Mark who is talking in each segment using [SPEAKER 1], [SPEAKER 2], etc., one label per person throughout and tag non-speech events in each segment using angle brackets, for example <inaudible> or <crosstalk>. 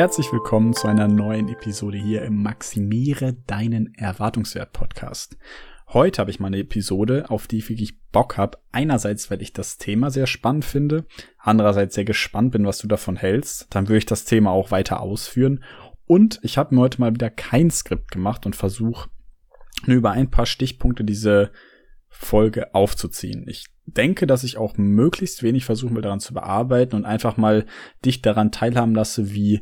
[SPEAKER 1] Herzlich willkommen zu einer neuen Episode hier im Maximiere deinen Erwartungswert Podcast. Heute habe ich mal eine Episode, auf die ich wirklich Bock habe. Einerseits, weil ich das Thema sehr spannend finde, andererseits sehr gespannt bin, was du davon hältst. Dann würde ich das Thema auch weiter ausführen. Und ich habe mir heute mal wieder kein Skript gemacht und versuche nur über ein paar Stichpunkte diese Folge aufzuziehen. Ich denke, dass ich auch möglichst wenig versuchen will, daran zu bearbeiten und einfach mal dich daran teilhaben lasse, wie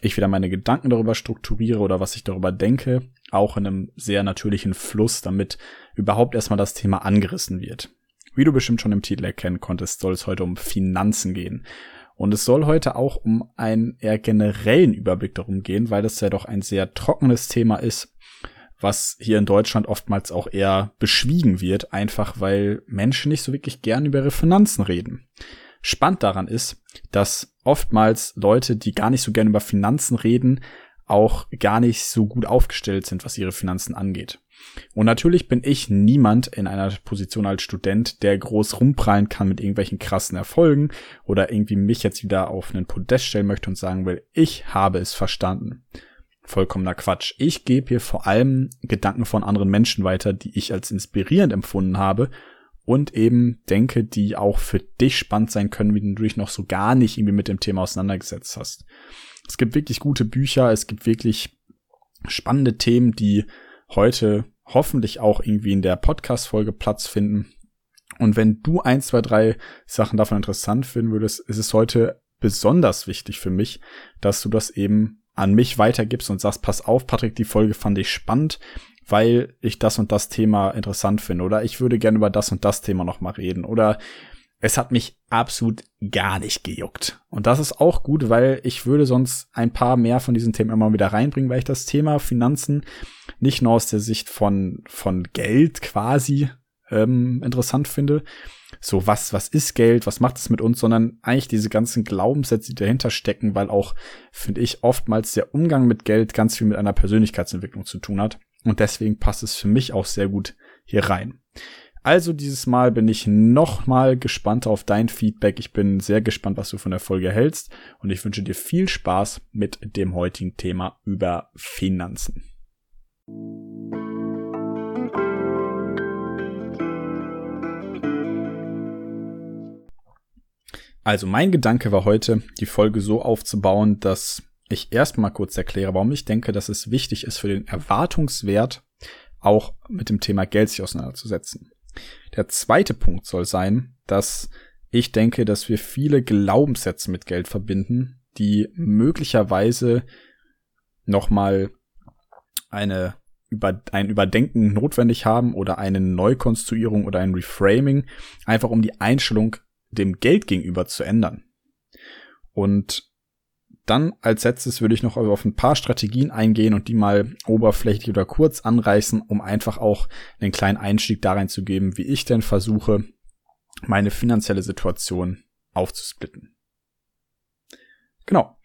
[SPEAKER 1] ich wieder meine Gedanken darüber strukturiere oder was ich darüber denke, auch in einem sehr natürlichen Fluss, damit überhaupt erstmal das Thema angerissen wird. Wie du bestimmt schon im Titel erkennen konntest, soll es heute um Finanzen gehen. Und es soll heute auch um einen eher generellen Überblick darum gehen, weil das ja doch ein sehr trockenes Thema ist, was hier in Deutschland oftmals auch eher beschwiegen wird, einfach weil Menschen nicht so wirklich gern über ihre Finanzen reden. Spannend daran ist, dass oftmals Leute, die gar nicht so gern über Finanzen reden, auch gar nicht so gut aufgestellt sind, was ihre Finanzen angeht. Und natürlich bin ich niemand in einer Position als Student, der groß rumprallen kann mit irgendwelchen krassen Erfolgen oder irgendwie mich jetzt wieder auf einen Podest stellen möchte und sagen will, ich habe es verstanden. Vollkommener Quatsch. Ich gebe hier vor allem Gedanken von anderen Menschen weiter, die ich als inspirierend empfunden habe und eben denke, die auch für dich spannend sein können, wie du dich noch so gar nicht irgendwie mit dem Thema auseinandergesetzt hast. Es gibt wirklich gute Bücher, es gibt wirklich spannende Themen, die heute hoffentlich auch irgendwie in der Podcast-Folge Platz finden. Und wenn du eins, zwei, drei Sachen davon interessant finden würdest, ist es heute besonders wichtig für mich, dass du das eben an mich weitergibst und sagst, pass auf, Patrick, die Folge fand ich spannend weil ich das und das Thema interessant finde oder ich würde gerne über das und das Thema noch mal reden oder es hat mich absolut gar nicht gejuckt. Und das ist auch gut, weil ich würde sonst ein paar mehr von diesen Themen immer wieder reinbringen, weil ich das Thema Finanzen nicht nur aus der Sicht von, von Geld quasi ähm, interessant finde. So, was, was ist Geld? Was macht es mit uns? Sondern eigentlich diese ganzen Glaubenssätze, die dahinter stecken, weil auch, finde ich, oftmals der Umgang mit Geld ganz viel mit einer Persönlichkeitsentwicklung zu tun hat. Und deswegen passt es für mich auch sehr gut hier rein. Also dieses Mal bin ich noch mal gespannt auf dein Feedback. Ich bin sehr gespannt, was du von der Folge hältst und ich wünsche dir viel Spaß mit dem heutigen Thema über Finanzen. Also mein Gedanke war heute, die Folge so aufzubauen, dass ich erstmal kurz erkläre, warum ich denke, dass es wichtig ist für den Erwartungswert auch mit dem Thema Geld sich auseinanderzusetzen. Der zweite Punkt soll sein, dass ich denke, dass wir viele Glaubenssätze mit Geld verbinden, die möglicherweise nochmal eine über, ein Überdenken notwendig haben oder eine Neukonstruierung oder ein Reframing, einfach um die Einstellung dem Geld gegenüber zu ändern. Und dann als letztes würde ich noch auf ein paar Strategien eingehen und die mal oberflächlich oder kurz anreißen, um einfach auch einen kleinen Einstieg da reinzugeben, wie ich denn versuche, meine finanzielle Situation aufzusplitten. Genau.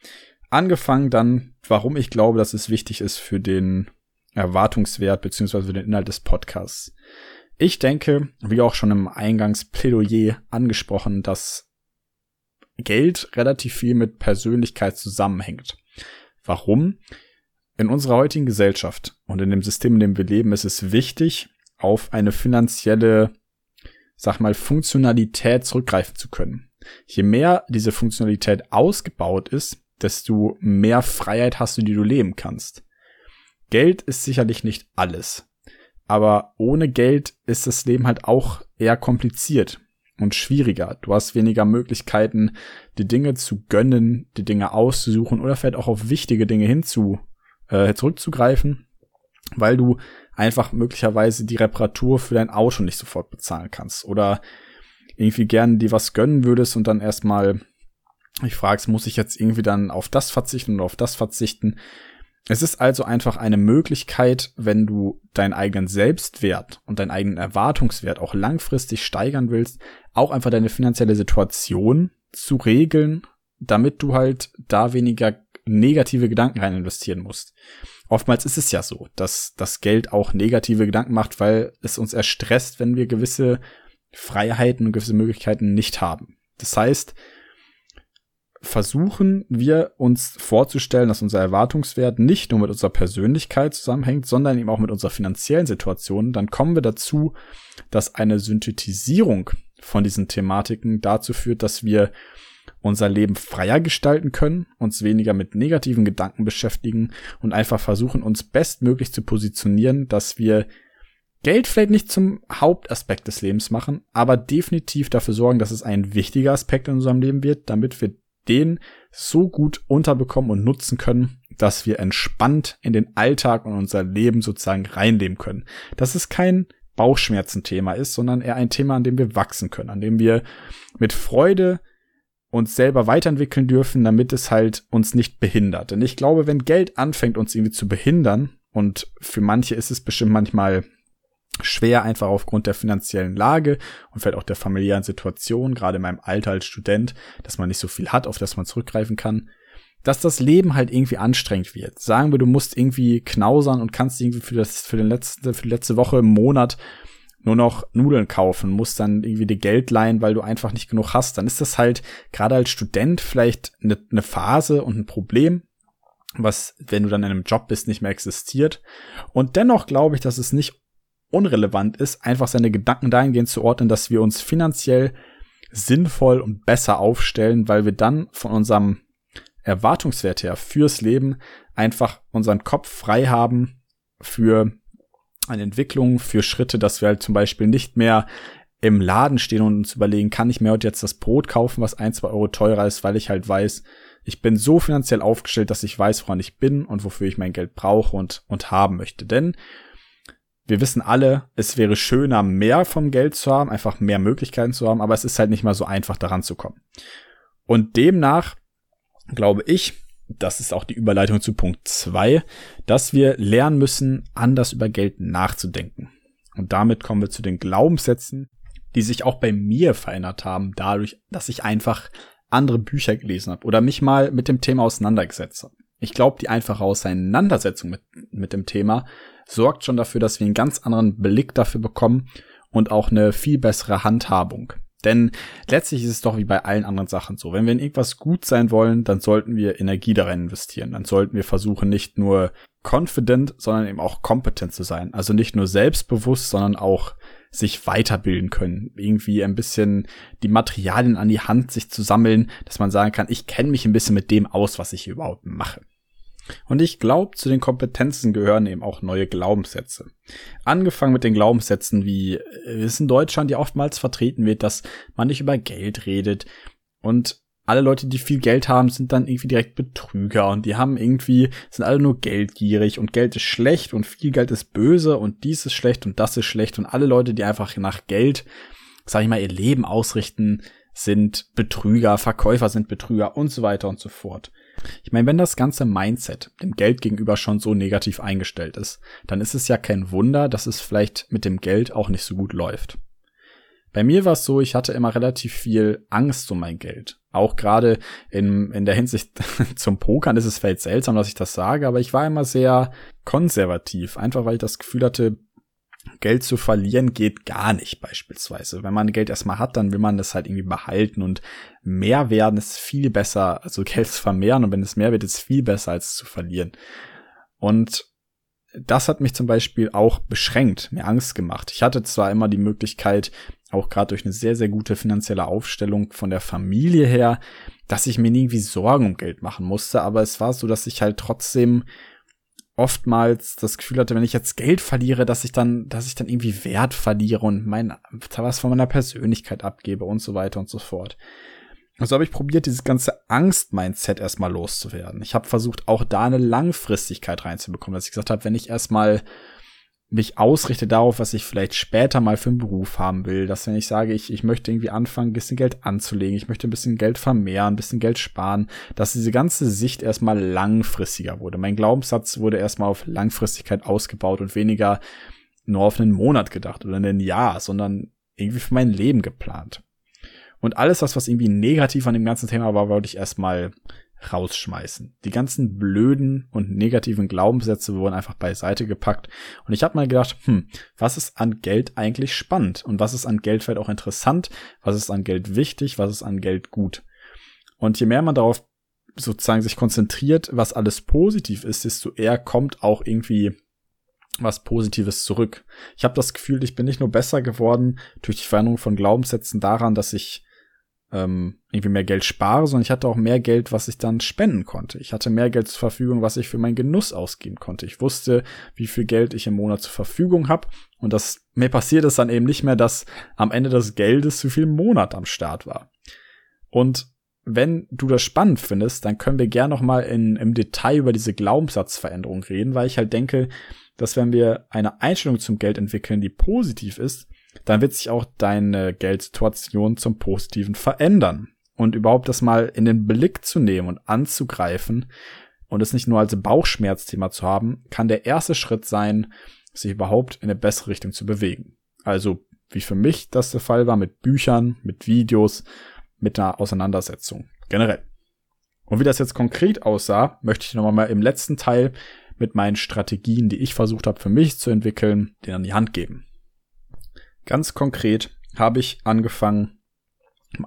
[SPEAKER 1] Angefangen dann, warum ich glaube, dass es wichtig ist für den Erwartungswert beziehungsweise für den Inhalt des Podcasts. Ich denke, wie auch schon im Eingangsplädoyer angesprochen, dass Geld relativ viel mit Persönlichkeit zusammenhängt. Warum? In unserer heutigen Gesellschaft und in dem System, in dem wir leben, ist es wichtig, auf eine finanzielle, sag mal, Funktionalität zurückgreifen zu können. Je mehr diese Funktionalität ausgebaut ist, desto mehr Freiheit hast du, die du leben kannst. Geld ist sicherlich nicht alles. Aber ohne Geld ist das Leben halt auch eher kompliziert und schwieriger. Du hast weniger Möglichkeiten, die Dinge zu gönnen, die Dinge auszusuchen oder vielleicht auch auf wichtige Dinge hinzu äh, zurückzugreifen, weil du einfach möglicherweise die Reparatur für dein Auto nicht sofort bezahlen kannst oder irgendwie gern dir was gönnen würdest und dann erstmal ich frag's, muss ich jetzt irgendwie dann auf das verzichten oder auf das verzichten? Es ist also einfach eine Möglichkeit, wenn du deinen eigenen Selbstwert und deinen eigenen Erwartungswert auch langfristig steigern willst, auch einfach deine finanzielle Situation zu regeln, damit du halt da weniger negative Gedanken rein investieren musst. Oftmals ist es ja so, dass das Geld auch negative Gedanken macht, weil es uns erstresst, wenn wir gewisse Freiheiten und gewisse Möglichkeiten nicht haben. Das heißt, versuchen wir uns vorzustellen, dass unser Erwartungswert nicht nur mit unserer Persönlichkeit zusammenhängt, sondern eben auch mit unserer finanziellen Situation, dann kommen wir dazu, dass eine Synthetisierung von diesen Thematiken dazu führt, dass wir unser Leben freier gestalten können, uns weniger mit negativen Gedanken beschäftigen und einfach versuchen, uns bestmöglich zu positionieren, dass wir Geld vielleicht nicht zum Hauptaspekt des Lebens machen, aber definitiv dafür sorgen, dass es ein wichtiger Aspekt in unserem Leben wird, damit wir den so gut unterbekommen und nutzen können, dass wir entspannt in den Alltag und unser Leben sozusagen reinleben können. Dass es kein Bauchschmerzenthema ist, sondern eher ein Thema, an dem wir wachsen können, an dem wir mit Freude uns selber weiterentwickeln dürfen, damit es halt uns nicht behindert. Denn ich glaube, wenn Geld anfängt, uns irgendwie zu behindern, und für manche ist es bestimmt manchmal schwer, einfach aufgrund der finanziellen Lage und vielleicht auch der familiären Situation, gerade in meinem Alter als Student, dass man nicht so viel hat, auf das man zurückgreifen kann, dass das Leben halt irgendwie anstrengend wird. Sagen wir, du musst irgendwie knausern und kannst irgendwie für das, für den letzte, für die letzte Woche im Monat nur noch Nudeln kaufen, musst dann irgendwie dir Geld leihen, weil du einfach nicht genug hast, dann ist das halt gerade als Student vielleicht eine, eine Phase und ein Problem, was, wenn du dann in einem Job bist, nicht mehr existiert. Und dennoch glaube ich, dass es nicht unrelevant ist, einfach seine Gedanken dahingehend zu ordnen, dass wir uns finanziell sinnvoll und besser aufstellen, weil wir dann von unserem Erwartungswert her fürs Leben einfach unseren Kopf frei haben für eine Entwicklung, für Schritte, dass wir halt zum Beispiel nicht mehr im Laden stehen und uns überlegen, kann ich mir heute jetzt das Brot kaufen, was ein, zwei Euro teurer ist, weil ich halt weiß, ich bin so finanziell aufgestellt, dass ich weiß, woran ich bin und wofür ich mein Geld brauche und, und haben möchte. Denn wir wissen alle, es wäre schöner, mehr vom Geld zu haben, einfach mehr Möglichkeiten zu haben, aber es ist halt nicht mal so einfach, daran zu kommen. Und demnach glaube ich, das ist auch die Überleitung zu Punkt zwei, dass wir lernen müssen, anders über Geld nachzudenken. Und damit kommen wir zu den Glaubenssätzen, die sich auch bei mir verändert haben, dadurch, dass ich einfach andere Bücher gelesen habe oder mich mal mit dem Thema auseinandergesetzt habe. Ich glaube, die einfache Auseinandersetzung mit, mit dem Thema sorgt schon dafür, dass wir einen ganz anderen Blick dafür bekommen und auch eine viel bessere Handhabung. Denn letztlich ist es doch wie bei allen anderen Sachen so. Wenn wir in irgendwas gut sein wollen, dann sollten wir Energie darin investieren. Dann sollten wir versuchen, nicht nur confident, sondern eben auch kompetent zu sein. Also nicht nur selbstbewusst, sondern auch sich weiterbilden können. Irgendwie ein bisschen die Materialien an die Hand sich zu sammeln, dass man sagen kann, ich kenne mich ein bisschen mit dem aus, was ich überhaupt mache. Und ich glaube, zu den Kompetenzen gehören eben auch neue Glaubenssätze. Angefangen mit den Glaubenssätzen, wie es in Deutschland ja oftmals vertreten wird, dass man nicht über Geld redet. Und alle Leute, die viel Geld haben, sind dann irgendwie direkt Betrüger und die haben irgendwie, sind alle nur geldgierig und Geld ist schlecht und viel Geld ist böse und dies ist schlecht und das ist schlecht und alle Leute, die einfach nach Geld, sag ich mal, ihr Leben ausrichten, sind Betrüger, Verkäufer sind Betrüger und so weiter und so fort. Ich meine, wenn das ganze Mindset dem Geld gegenüber schon so negativ eingestellt ist, dann ist es ja kein Wunder, dass es vielleicht mit dem Geld auch nicht so gut läuft. Bei mir war es so, ich hatte immer relativ viel Angst um mein Geld. Auch gerade in, in der Hinsicht <laughs> zum Pokern ist es vielleicht seltsam, dass ich das sage, aber ich war immer sehr konservativ. Einfach weil ich das Gefühl hatte, Geld zu verlieren geht gar nicht beispielsweise. Wenn man Geld erstmal hat, dann will man das halt irgendwie behalten und mehr werden ist viel besser, also <laughs> Geld zu vermehren und wenn es mehr wird, ist viel besser als zu verlieren. Und das hat mich zum Beispiel auch beschränkt, mir Angst gemacht. Ich hatte zwar immer die Möglichkeit, auch gerade durch eine sehr, sehr gute finanzielle Aufstellung von der Familie her, dass ich mir irgendwie Sorgen um Geld machen musste, aber es war so, dass ich halt trotzdem oftmals das Gefühl hatte, wenn ich jetzt Geld verliere, dass ich dann, dass ich dann irgendwie Wert verliere und mein, was von meiner Persönlichkeit abgebe und so weiter und so fort. Also habe ich probiert, dieses ganze Angst-Mindset erstmal loszuwerden. Ich habe versucht, auch da eine Langfristigkeit reinzubekommen, dass ich gesagt habe, wenn ich erstmal mich ausrichte darauf, was ich vielleicht später mal für einen Beruf haben will, dass wenn ich sage, ich, ich möchte irgendwie anfangen, ein bisschen Geld anzulegen, ich möchte ein bisschen Geld vermehren, ein bisschen Geld sparen, dass diese ganze Sicht erstmal langfristiger wurde. Mein Glaubenssatz wurde erstmal auf Langfristigkeit ausgebaut und weniger nur auf einen Monat gedacht oder ein Jahr, sondern irgendwie für mein Leben geplant. Und alles das, was irgendwie negativ an dem ganzen Thema war, wollte ich erstmal rausschmeißen. Die ganzen blöden und negativen Glaubenssätze wurden einfach beiseite gepackt. Und ich habe mal gedacht, hm, was ist an Geld eigentlich spannend? Und was ist an Geld vielleicht auch interessant? Was ist an Geld wichtig? Was ist an Geld gut? Und je mehr man darauf sozusagen sich konzentriert, was alles positiv ist, desto eher kommt auch irgendwie was Positives zurück. Ich habe das Gefühl, ich bin nicht nur besser geworden durch die Veränderung von Glaubenssätzen daran, dass ich ähm, irgendwie mehr Geld spare, sondern ich hatte auch mehr Geld, was ich dann spenden konnte. Ich hatte mehr Geld zur Verfügung, was ich für meinen Genuss ausgeben konnte. Ich wusste, wie viel Geld ich im Monat zur Verfügung habe. Und das mir passiert es dann eben nicht mehr, dass am Ende des Geldes zu viel Monat am Start war. Und wenn du das spannend findest, dann können wir gerne noch mal in, im Detail über diese Glaubenssatzveränderung reden, weil ich halt denke, dass wenn wir eine Einstellung zum Geld entwickeln, die positiv ist, dann wird sich auch deine Geldsituation zum Positiven verändern. Und überhaupt das mal in den Blick zu nehmen und anzugreifen und es nicht nur als Bauchschmerzthema zu haben, kann der erste Schritt sein, sich überhaupt in eine bessere Richtung zu bewegen. Also, wie für mich das der Fall war mit Büchern, mit Videos, mit einer Auseinandersetzung generell. Und wie das jetzt konkret aussah, möchte ich nochmal mal im letzten Teil mit meinen Strategien, die ich versucht habe für mich zu entwickeln, denen an die Hand geben. Ganz konkret habe ich angefangen,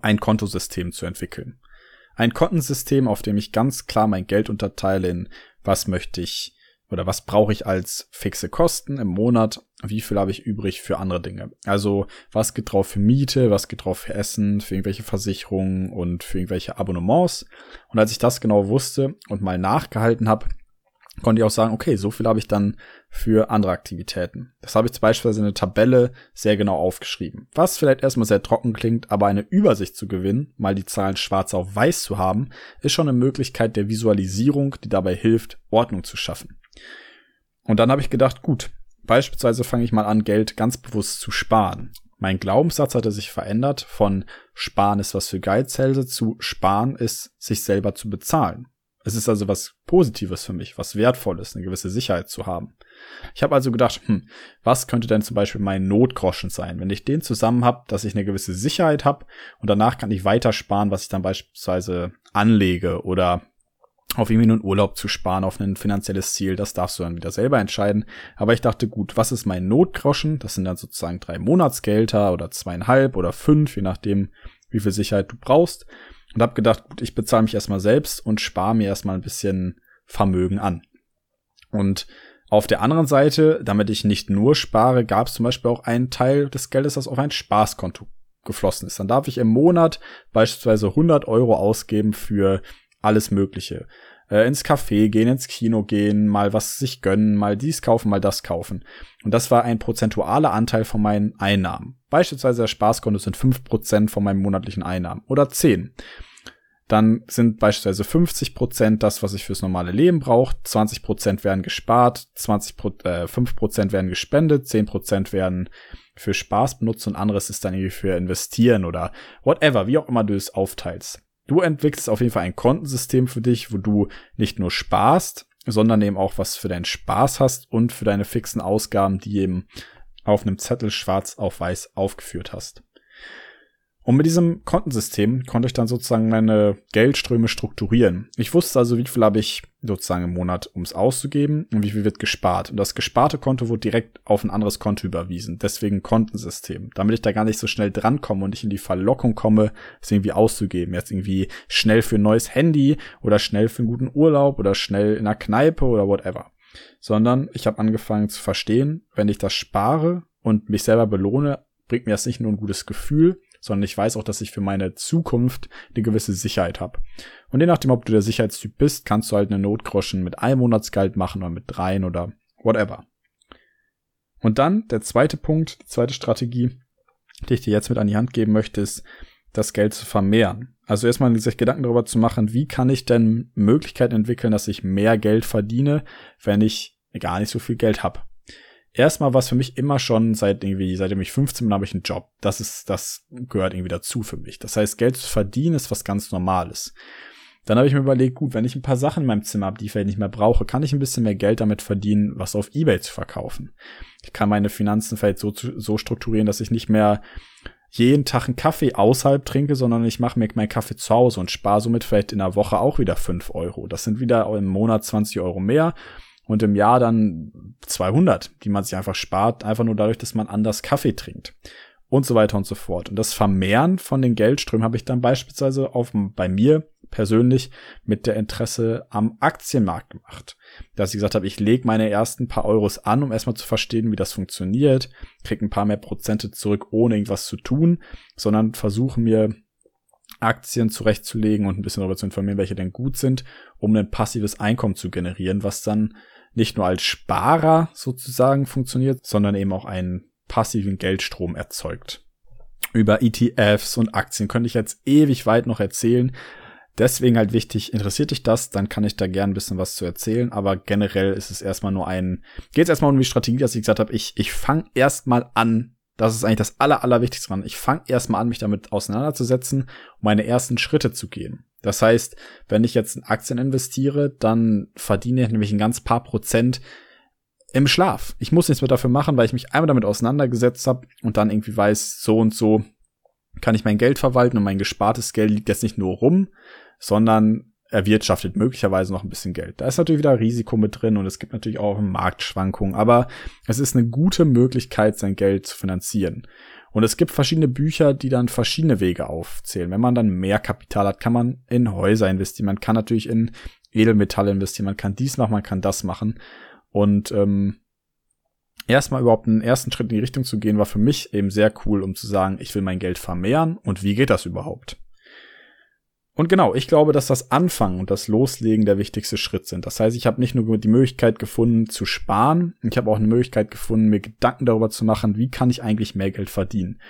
[SPEAKER 1] ein Kontosystem zu entwickeln. Ein Kontensystem, auf dem ich ganz klar mein Geld unterteile in was möchte ich oder was brauche ich als fixe Kosten im Monat, wie viel habe ich übrig für andere Dinge. Also was geht drauf für Miete, was geht drauf für Essen, für irgendwelche Versicherungen und für irgendwelche Abonnements. Und als ich das genau wusste und mal nachgehalten habe, konnte ich auch sagen, okay, so viel habe ich dann für andere Aktivitäten. Das habe ich zum Beispiel in eine Tabelle sehr genau aufgeschrieben. Was vielleicht erstmal sehr trocken klingt, aber eine Übersicht zu gewinnen, mal die Zahlen schwarz auf weiß zu haben, ist schon eine Möglichkeit der Visualisierung, die dabei hilft, Ordnung zu schaffen. Und dann habe ich gedacht, gut, beispielsweise fange ich mal an, Geld ganz bewusst zu sparen. Mein Glaubenssatz hatte sich verändert von Sparen ist was für Geizhälse zu Sparen ist sich selber zu bezahlen. Es ist also was Positives für mich, was Wertvolles, eine gewisse Sicherheit zu haben. Ich habe also gedacht, hm, was könnte denn zum Beispiel mein Notgroschen sein, wenn ich den zusammen habe, dass ich eine gewisse Sicherheit habe und danach kann ich weiter sparen, was ich dann beispielsweise anlege oder auf irgendwie einen Urlaub zu sparen, auf ein finanzielles Ziel, das darfst du dann wieder selber entscheiden. Aber ich dachte, gut, was ist mein Notgroschen? Das sind dann sozusagen drei Monatsgelder oder zweieinhalb oder fünf, je nachdem, wie viel Sicherheit du brauchst und habe gedacht, gut, ich bezahle mich erstmal selbst und spare mir erstmal ein bisschen Vermögen an. Und auf der anderen Seite, damit ich nicht nur spare, gab es zum Beispiel auch einen Teil des Geldes, das auf ein Spaßkonto geflossen ist. Dann darf ich im Monat beispielsweise 100 Euro ausgeben für alles Mögliche äh, ins Café gehen, ins Kino gehen, mal was sich gönnen, mal dies kaufen, mal das kaufen. Und das war ein prozentualer Anteil von meinen Einnahmen. Beispielsweise der Spaßkonto sind fünf Prozent von meinen monatlichen Einnahmen oder zehn. Dann sind beispielsweise 50 Prozent das, was ich fürs normale Leben brauche, 20 Prozent werden gespart, 20 äh, 5 Prozent werden gespendet, 10 Prozent werden für Spaß benutzt und anderes ist dann irgendwie für investieren oder whatever, wie auch immer du es aufteilst. Du entwickelst auf jeden Fall ein Kontensystem für dich, wo du nicht nur sparst, sondern eben auch was für deinen Spaß hast und für deine fixen Ausgaben, die eben auf einem Zettel schwarz auf weiß aufgeführt hast. Und mit diesem Kontensystem konnte ich dann sozusagen meine Geldströme strukturieren. Ich wusste also, wie viel habe ich sozusagen im Monat, um es auszugeben und wie viel wird gespart. Und das gesparte Konto wurde direkt auf ein anderes Konto überwiesen. Deswegen Kontensystem. Damit ich da gar nicht so schnell drankomme und nicht in die Verlockung komme, es irgendwie auszugeben. Jetzt irgendwie schnell für ein neues Handy oder schnell für einen guten Urlaub oder schnell in einer Kneipe oder whatever. Sondern ich habe angefangen zu verstehen, wenn ich das spare und mich selber belohne, bringt mir das nicht nur ein gutes Gefühl, sondern ich weiß auch, dass ich für meine Zukunft eine gewisse Sicherheit habe. Und je nachdem, ob du der Sicherheitstyp bist, kannst du halt eine Notgroschen mit einem Monatsgehalt machen oder mit dreien oder whatever. Und dann der zweite Punkt, die zweite Strategie, die ich dir jetzt mit an die Hand geben möchte, ist, das Geld zu vermehren. Also erstmal sich Gedanken darüber zu machen, wie kann ich denn Möglichkeiten entwickeln, dass ich mehr Geld verdiene, wenn ich gar nicht so viel Geld habe erstmal was für mich immer schon seit irgendwie, seitdem ich 15 bin, habe ich einen Job. Das ist, das gehört irgendwie dazu für mich. Das heißt, Geld zu verdienen ist was ganz Normales. Dann habe ich mir überlegt, gut, wenn ich ein paar Sachen in meinem Zimmer habe, die ich vielleicht nicht mehr brauche, kann ich ein bisschen mehr Geld damit verdienen, was auf Ebay zu verkaufen. Ich kann meine Finanzen vielleicht so, so strukturieren, dass ich nicht mehr jeden Tag einen Kaffee außerhalb trinke, sondern ich mache mir meinen Kaffee zu Hause und spare somit vielleicht in der Woche auch wieder fünf Euro. Das sind wieder im Monat 20 Euro mehr und im Jahr dann 200, die man sich einfach spart, einfach nur dadurch, dass man anders Kaffee trinkt und so weiter und so fort. Und das Vermehren von den Geldströmen habe ich dann beispielsweise auf, bei mir persönlich mit der Interesse am Aktienmarkt gemacht. Dass ich gesagt habe, ich lege meine ersten paar Euros an, um erstmal zu verstehen, wie das funktioniert, krieg ein paar mehr Prozente zurück, ohne irgendwas zu tun, sondern versuche mir Aktien zurechtzulegen und ein bisschen darüber zu informieren, welche denn gut sind, um ein passives Einkommen zu generieren, was dann nicht nur als Sparer sozusagen funktioniert, sondern eben auch einen passiven Geldstrom erzeugt. Über ETFs und Aktien könnte ich jetzt ewig weit noch erzählen. Deswegen halt wichtig, interessiert dich das, dann kann ich da gern ein bisschen was zu erzählen. Aber generell ist es erstmal nur ein, geht es erstmal um die Strategie, dass ich gesagt habe, ich, ich fange erstmal an, das ist eigentlich das Aller, Allerwichtigste dran. Ich fange erstmal an, mich damit auseinanderzusetzen, um meine ersten Schritte zu gehen. Das heißt, wenn ich jetzt in Aktien investiere, dann verdiene ich nämlich ein ganz paar Prozent im Schlaf. Ich muss nichts mehr dafür machen, weil ich mich einmal damit auseinandergesetzt habe und dann irgendwie weiß, so und so kann ich mein Geld verwalten und mein gespartes Geld liegt jetzt nicht nur rum, sondern erwirtschaftet möglicherweise noch ein bisschen Geld. Da ist natürlich wieder Risiko mit drin und es gibt natürlich auch Marktschwankungen, aber es ist eine gute Möglichkeit, sein Geld zu finanzieren. Und es gibt verschiedene Bücher, die dann verschiedene Wege aufzählen. Wenn man dann mehr Kapital hat, kann man in Häuser investieren, man kann natürlich in Edelmetalle investieren, man kann dies machen, man kann das machen. Und ähm, erstmal überhaupt einen ersten Schritt in die Richtung zu gehen, war für mich eben sehr cool, um zu sagen, ich will mein Geld vermehren und wie geht das überhaupt? Und genau, ich glaube, dass das Anfangen und das Loslegen der wichtigste Schritt sind. Das heißt, ich habe nicht nur die Möglichkeit gefunden zu sparen, ich habe auch eine Möglichkeit gefunden, mir Gedanken darüber zu machen, wie kann ich eigentlich mehr Geld verdienen.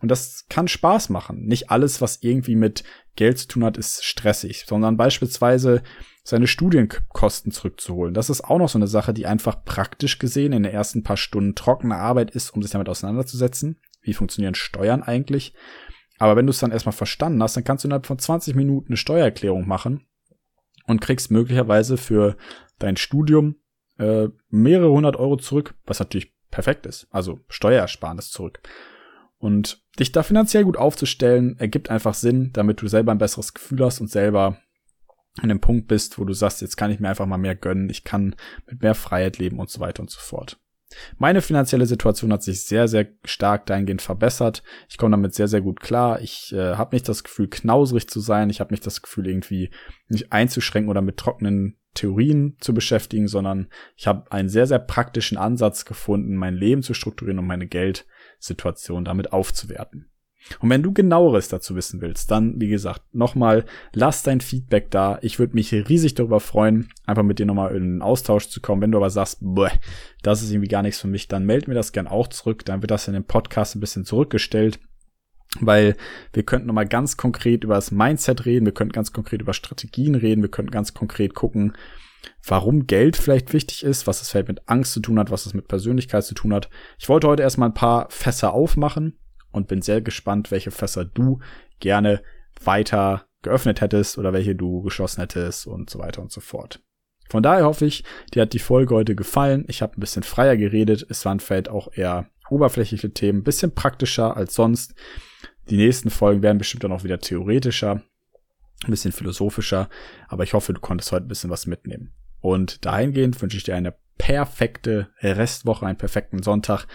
[SPEAKER 1] Und das kann Spaß machen. Nicht alles, was irgendwie mit Geld zu tun hat, ist stressig, sondern beispielsweise seine Studienkosten zurückzuholen. Das ist auch noch so eine Sache, die einfach praktisch gesehen in den ersten paar Stunden trockene Arbeit ist, um sich damit auseinanderzusetzen. Wie funktionieren Steuern eigentlich? Aber wenn du es dann erstmal verstanden hast, dann kannst du innerhalb von 20 Minuten eine Steuererklärung machen und kriegst möglicherweise für dein Studium äh, mehrere hundert Euro zurück, was natürlich perfekt ist. Also Steuerersparnis zurück. Und dich da finanziell gut aufzustellen, ergibt einfach Sinn, damit du selber ein besseres Gefühl hast und selber an dem Punkt bist, wo du sagst, jetzt kann ich mir einfach mal mehr gönnen, ich kann mit mehr Freiheit leben und so weiter und so fort. Meine finanzielle Situation hat sich sehr, sehr stark dahingehend verbessert. Ich komme damit sehr, sehr gut klar. Ich äh, habe nicht das Gefühl, knauserig zu sein. Ich habe nicht das Gefühl, irgendwie mich einzuschränken oder mit trockenen Theorien zu beschäftigen, sondern ich habe einen sehr, sehr praktischen Ansatz gefunden, mein Leben zu strukturieren und meine Geldsituation damit aufzuwerten. Und wenn du genaueres dazu wissen willst, dann, wie gesagt, nochmal, lass dein Feedback da. Ich würde mich riesig darüber freuen, einfach mit dir nochmal in einen Austausch zu kommen. Wenn du aber sagst, boah, das ist irgendwie gar nichts für mich, dann meld mir das gern auch zurück. Dann wird das in dem Podcast ein bisschen zurückgestellt. Weil wir könnten nochmal ganz konkret über das Mindset reden, wir könnten ganz konkret über Strategien reden, wir könnten ganz konkret gucken, warum Geld vielleicht wichtig ist, was es vielleicht mit Angst zu tun hat, was es mit Persönlichkeit zu tun hat. Ich wollte heute erstmal ein paar Fässer aufmachen und bin sehr gespannt, welche Fässer du gerne weiter geöffnet hättest oder welche du geschlossen hättest und so weiter und so fort. Von daher hoffe ich, dir hat die Folge heute gefallen. Ich habe ein bisschen freier geredet. Es waren vielleicht auch eher oberflächliche Themen, ein bisschen praktischer als sonst. Die nächsten Folgen werden bestimmt dann auch wieder theoretischer, ein bisschen philosophischer, aber ich hoffe, du konntest heute ein bisschen was mitnehmen. Und dahingehend wünsche ich dir eine perfekte Restwoche, einen perfekten Sonntag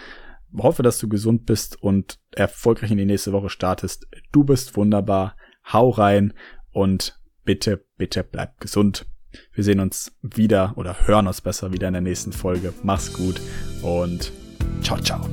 [SPEAKER 1] hoffe, dass du gesund bist und erfolgreich in die nächste Woche startest. Du bist wunderbar. Hau rein und bitte, bitte bleib gesund. Wir sehen uns wieder oder hören uns besser wieder in der nächsten Folge. Mach's gut und ciao, ciao.